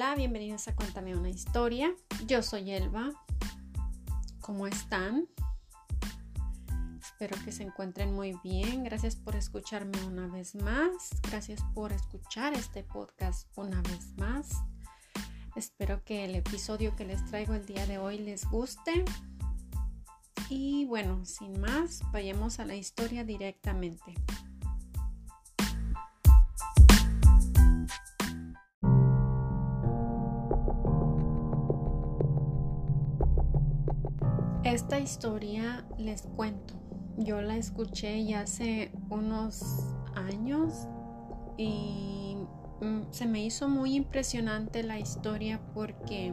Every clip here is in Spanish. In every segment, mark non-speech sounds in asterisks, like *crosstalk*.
Hola, bienvenidos a Cuéntame una historia. Yo soy Elba. ¿Cómo están? Espero que se encuentren muy bien. Gracias por escucharme una vez más. Gracias por escuchar este podcast una vez más. Espero que el episodio que les traigo el día de hoy les guste. Y bueno, sin más, vayamos a la historia directamente. Esta historia les cuento. Yo la escuché ya hace unos años y mm, se me hizo muy impresionante la historia porque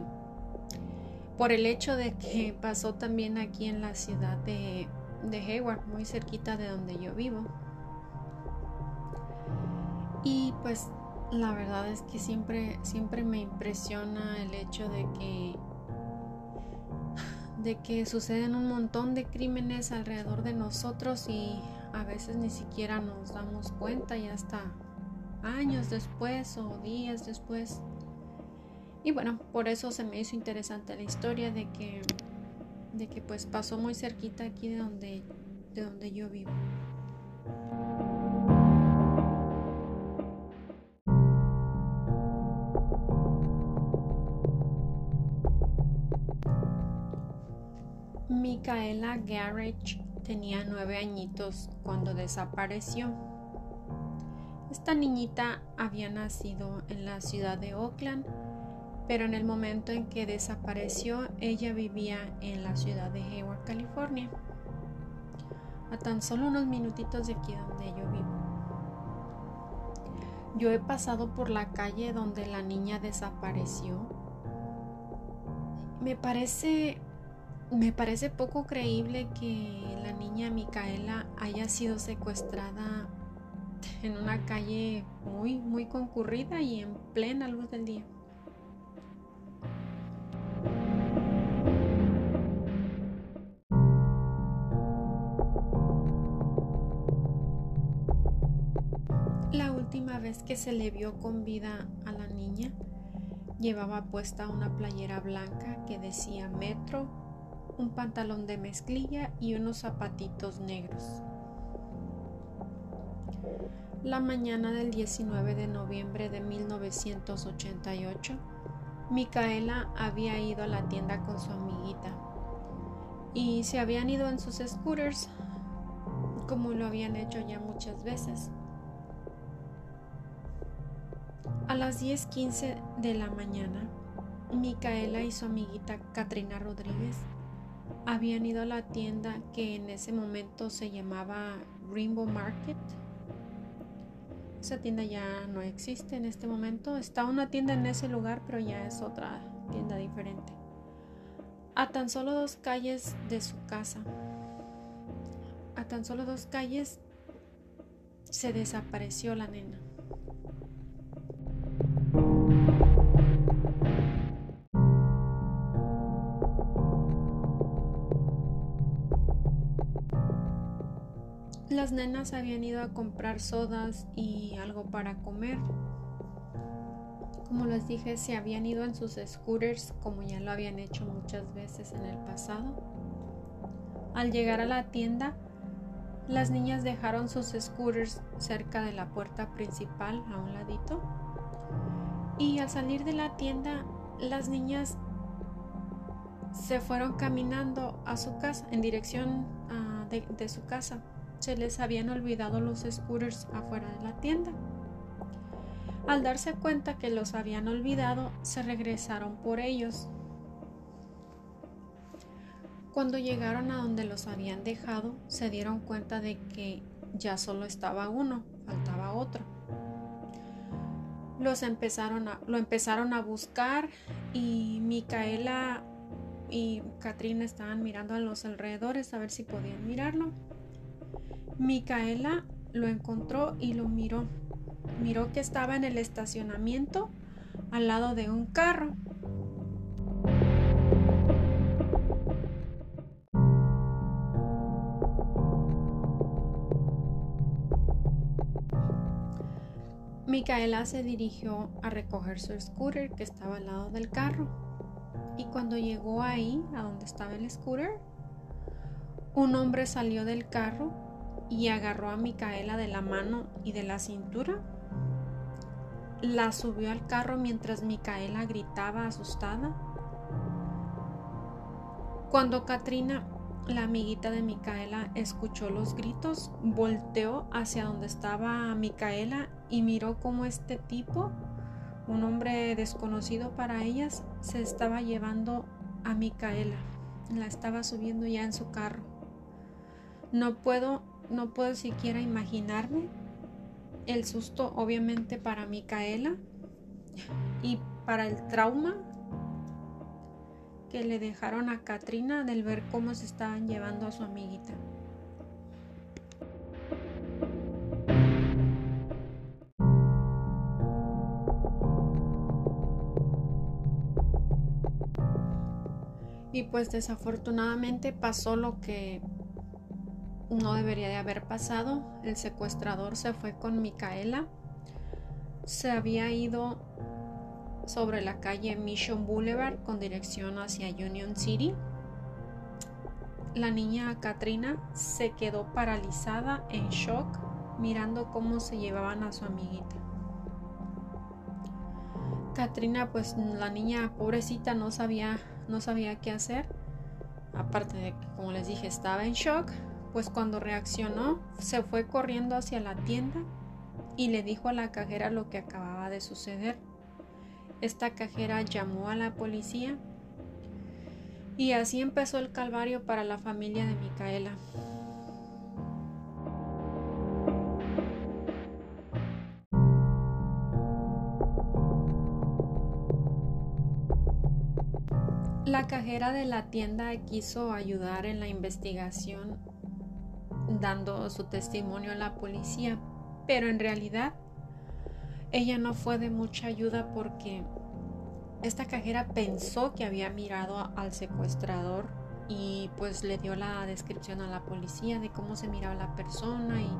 por el hecho de que pasó también aquí en la ciudad de, de Hayward, muy cerquita de donde yo vivo. Y pues la verdad es que siempre, siempre me impresiona el hecho de que de que suceden un montón de crímenes alrededor de nosotros y a veces ni siquiera nos damos cuenta y hasta años después o días después. Y bueno, por eso se me hizo interesante la historia de que de que pues pasó muy cerquita aquí de donde de donde yo vivo. Micaela Garrett tenía nueve añitos cuando desapareció. Esta niñita había nacido en la ciudad de Oakland, pero en el momento en que desapareció ella vivía en la ciudad de Hayward, California, a tan solo unos minutitos de aquí donde yo vivo. Yo he pasado por la calle donde la niña desapareció. Me parece me parece poco creíble que la niña Micaela haya sido secuestrada en una calle muy, muy concurrida y en plena luz del día. La última vez que se le vio con vida a la niña, llevaba puesta una playera blanca que decía Metro un pantalón de mezclilla y unos zapatitos negros. La mañana del 19 de noviembre de 1988, Micaela había ido a la tienda con su amiguita y se habían ido en sus scooters como lo habían hecho ya muchas veces. A las 10:15 de la mañana, Micaela y su amiguita Katrina Rodríguez habían ido a la tienda que en ese momento se llamaba Rainbow Market. Esa tienda ya no existe en este momento. Está una tienda en ese lugar, pero ya es otra tienda diferente. A tan solo dos calles de su casa. A tan solo dos calles se desapareció la nena. Las nenas habían ido a comprar sodas y algo para comer. Como les dije, se habían ido en sus scooters como ya lo habían hecho muchas veces en el pasado. Al llegar a la tienda, las niñas dejaron sus scooters cerca de la puerta principal a un ladito. Y al salir de la tienda, las niñas se fueron caminando a su casa, en dirección ah, de su casa se les habían olvidado los scooters afuera de la tienda. Al darse cuenta que los habían olvidado, se regresaron por ellos. Cuando llegaron a donde los habían dejado, se dieron cuenta de que ya solo estaba uno, faltaba otro. Los empezaron a, lo empezaron a buscar y Micaela y Katrina estaban mirando a los alrededores a ver si podían mirarlo. Micaela lo encontró y lo miró. Miró que estaba en el estacionamiento al lado de un carro. Micaela se dirigió a recoger su scooter que estaba al lado del carro. Y cuando llegó ahí, a donde estaba el scooter, un hombre salió del carro y agarró a Micaela de la mano y de la cintura. La subió al carro mientras Micaela gritaba asustada. Cuando Katrina, la amiguita de Micaela, escuchó los gritos, volteó hacia donde estaba Micaela y miró cómo este tipo, un hombre desconocido para ellas, se estaba llevando a Micaela. La estaba subiendo ya en su carro. No puedo, no puedo siquiera imaginarme el susto, obviamente, para Micaela y para el trauma que le dejaron a Katrina del ver cómo se estaban llevando a su amiguita. Y pues desafortunadamente pasó lo que no debería de haber pasado. El secuestrador se fue con Micaela. Se había ido sobre la calle Mission Boulevard con dirección hacia Union City. La niña Katrina se quedó paralizada en shock mirando cómo se llevaban a su amiguita. Katrina, pues la niña pobrecita no sabía no sabía qué hacer. Aparte de que, como les dije, estaba en shock, pues cuando reaccionó, se fue corriendo hacia la tienda y le dijo a la cajera lo que acababa de suceder. Esta cajera llamó a la policía y así empezó el calvario para la familia de Micaela. La cajera de la tienda quiso ayudar en la investigación dando su testimonio a la policía, pero en realidad ella no fue de mucha ayuda porque esta cajera pensó que había mirado al secuestrador y pues le dio la descripción a la policía de cómo se miraba la persona y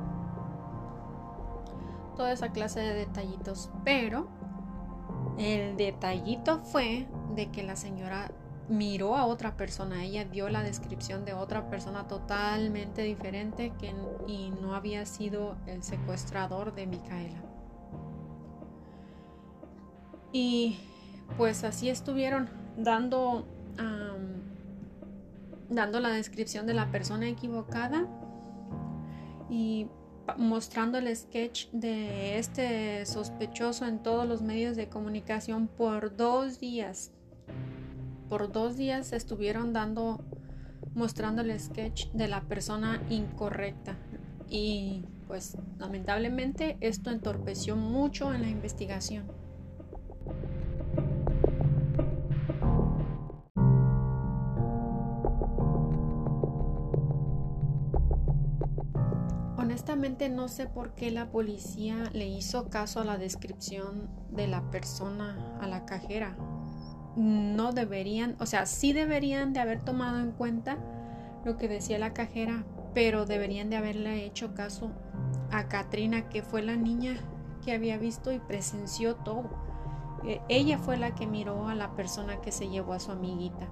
toda esa clase de detallitos. Pero el detallito fue de que la señora miró a otra persona, ella dio la descripción de otra persona totalmente diferente que, y no había sido el secuestrador de Micaela. Y pues así estuvieron dando, dando la descripción de la persona equivocada y mostrando el sketch de este sospechoso en todos los medios de comunicación por dos días por dos días estuvieron dando, mostrando el sketch de la persona incorrecta. Y pues lamentablemente esto entorpeció mucho en la investigación. Honestamente no sé por qué la policía le hizo caso a la descripción de la persona, a la cajera no deberían, o sea, sí deberían de haber tomado en cuenta lo que decía la cajera, pero deberían de haberle hecho caso a Katrina, que fue la niña que había visto y presenció todo. E, ella fue la que miró a la persona que se llevó a su amiguita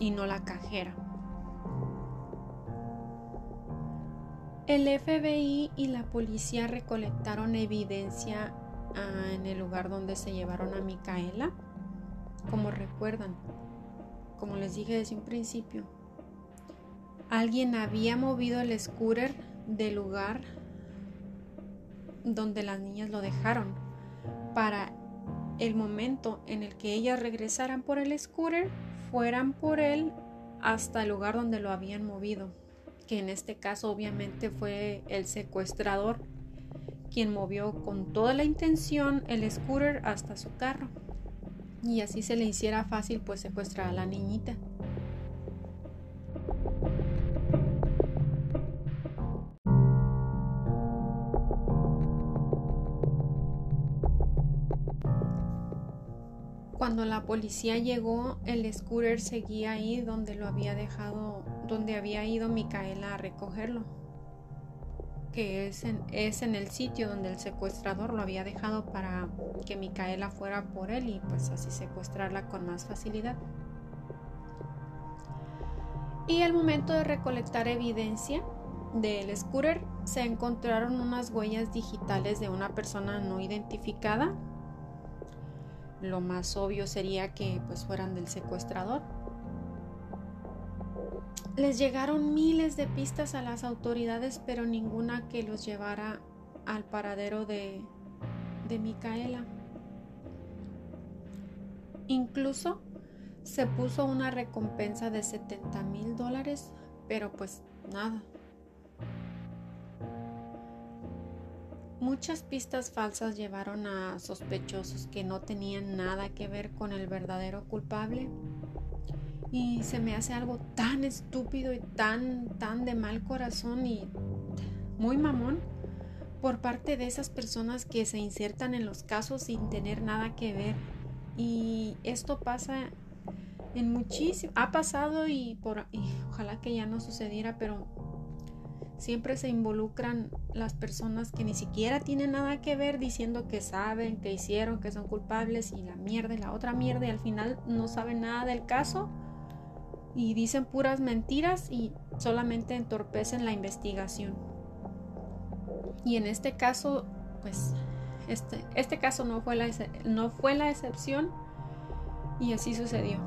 y no la cajera. El FBI y la policía recolectaron evidencia ah, en el lugar donde se llevaron a Micaela como recuerdan, como les dije desde un principio, alguien había movido el scooter del lugar donde las niñas lo dejaron para el momento en el que ellas regresaran por el scooter, fueran por él hasta el lugar donde lo habían movido, que en este caso obviamente fue el secuestrador quien movió con toda la intención el scooter hasta su carro y así se le hiciera fácil pues secuestrar a la niñita. Cuando la policía llegó, el scooter seguía ahí donde lo había dejado, donde había ido Micaela a recogerlo. Que es en, es en el sitio donde el secuestrador lo había dejado para que Micaela fuera por él y pues así secuestrarla con más facilidad. Y al momento de recolectar evidencia del scooter se encontraron unas huellas digitales de una persona no identificada. Lo más obvio sería que pues fueran del secuestrador les llegaron miles de pistas a las autoridades, pero ninguna que los llevara al paradero de, de Micaela. Incluso se puso una recompensa de 70 mil dólares, pero pues nada. Muchas pistas falsas llevaron a sospechosos que no tenían nada que ver con el verdadero culpable y se me hace algo tan estúpido y tan, tan de mal corazón y muy mamón por parte de esas personas que se insertan en los casos sin tener nada que ver. Y esto pasa en muchísimo, ha pasado y, por, ojalá que ya no sucediera, pero siempre se involucran las personas que ni siquiera tienen nada que ver diciendo que saben, que hicieron, que son culpables y la mierda y la otra mierda y al final no saben nada del caso y dicen puras mentiras y solamente entorpecen la investigación. Y en este caso, pues, este, este caso no fue, la, no fue la excepción y así sucedió.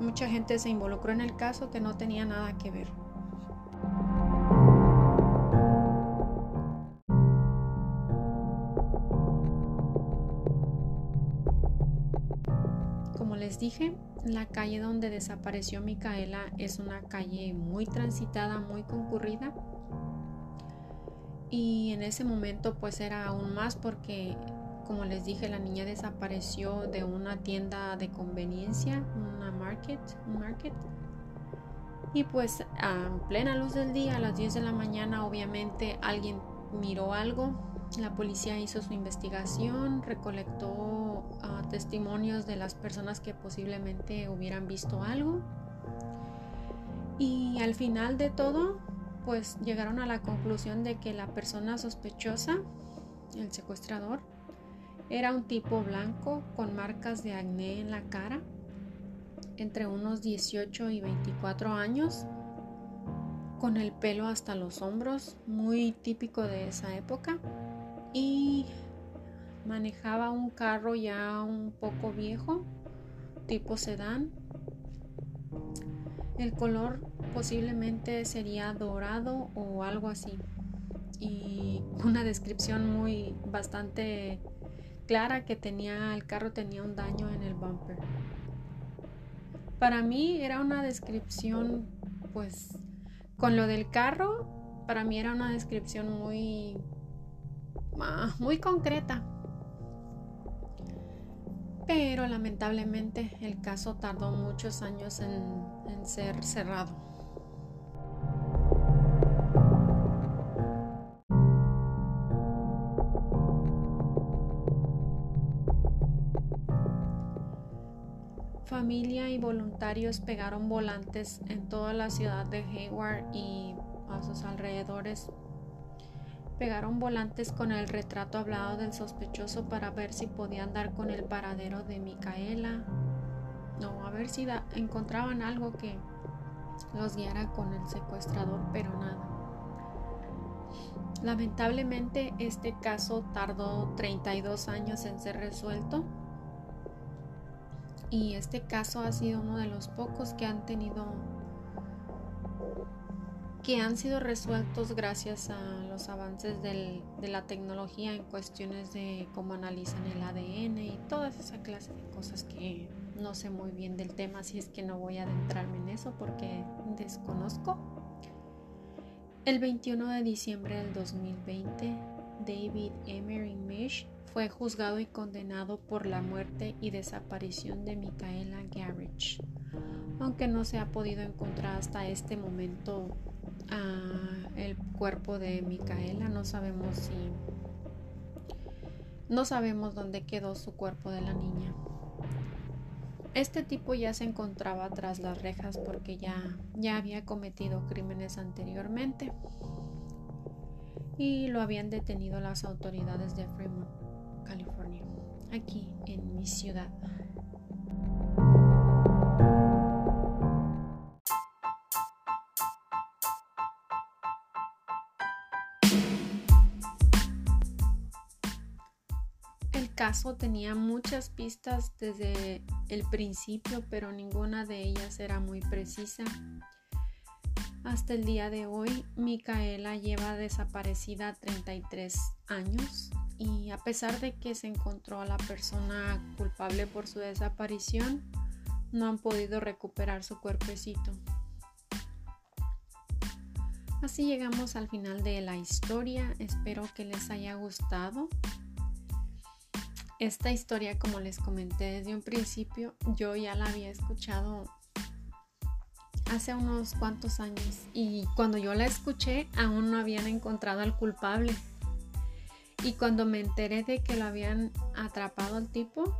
Mucha gente se involucró en el caso que no tenía nada que ver. Dije, la calle donde desapareció Micaela es una calle muy transitada, muy concurrida. Y en ese momento pues era aún más porque, como les dije, la niña desapareció de una tienda de conveniencia, una market, un market. Y pues a plena luz del día, a las 10 de la mañana, obviamente alguien miró algo. La policía hizo su investigación, recolectó testimonios de las personas que posiblemente hubieran visto algo. Y al final de todo, pues llegaron a la conclusión de que la persona sospechosa, el secuestrador, era un tipo blanco con marcas de acné en la cara, entre unos 18 y 24 años, con el pelo hasta los hombros, muy típico de esa época, y manejaba un carro ya un poco viejo, tipo sedán. El color posiblemente sería dorado o algo así. Y *laughs* una descripción muy bastante clara que tenía el carro tenía un daño en el bumper. Para mí era una descripción pues con lo del carro, para mí era una descripción muy ah, muy concreta pero lamentablemente el caso tardó muchos años en, ser cerrado. Familia y voluntarios pegaron volantes en toda la ciudad de Hayward y a sus alrededores pegaron volantes con el retrato hablado del sospechoso para ver si podían dar con el paradero de Micaela. No, a ver si encontraban algo que los guiara con el secuestrador, pero nada. Lamentablemente este caso tardó 32 años en ser resuelto y este caso ha sido uno de los pocos que han tenido que han sido resueltos gracias a los avances de la tecnología en cuestiones de cómo analizan el ADN y toda esa clase de cosas que no sé muy bien del tema, así es que no voy a adentrarme en eso porque desconozco. El 21 de diciembre del 2020, David Emery Mish fue juzgado y condenado por la muerte y desaparición de Micaela Garrich, aunque no se ha podido encontrar hasta este momento el cuerpo de Micaela. No sabemos si... No sabemos dónde quedó su cuerpo de la niña. Este tipo ya se encontraba tras las rejas porque ya, ya había cometido crímenes anteriormente. y lo habían detenido las autoridades de Fremont, California, aquí en mi ciudad. Caso tenía muchas pistas desde el principio, pero ninguna de ellas era muy precisa hasta el día de hoy, Micaela lleva desaparecida 33 años y a pesar de que se encontró a la persona culpable por su desaparición, no han podido recuperar su cuerpecito. Así llegamos al final de la historia. Espero que les haya gustado. Esta historia, como les comenté desde un principio, yo ya la había escuchado hace unos cuantos años y cuando yo la escuché aún no habían encontrado al culpable. Y cuando me enteré de que lo habían atrapado al tipo,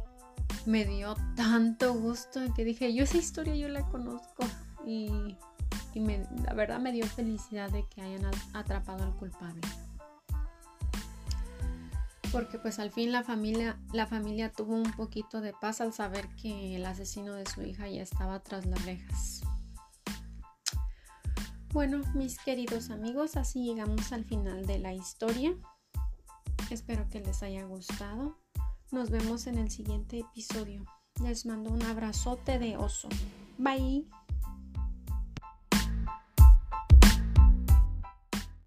me dio tanto gusto que dije, yo esa historia yo la conozco y, la verdad me dio felicidad de que hayan atrapado al culpable. Porque pues al fin la familia, la familia tuvo un poquito de paz al saber que el asesino de su hija ya estaba tras las rejas. Bueno, mis queridos amigos, así llegamos al final de la historia. Espero que les haya gustado. Nos vemos en el siguiente episodio. Les mando un abrazote de oso. Bye.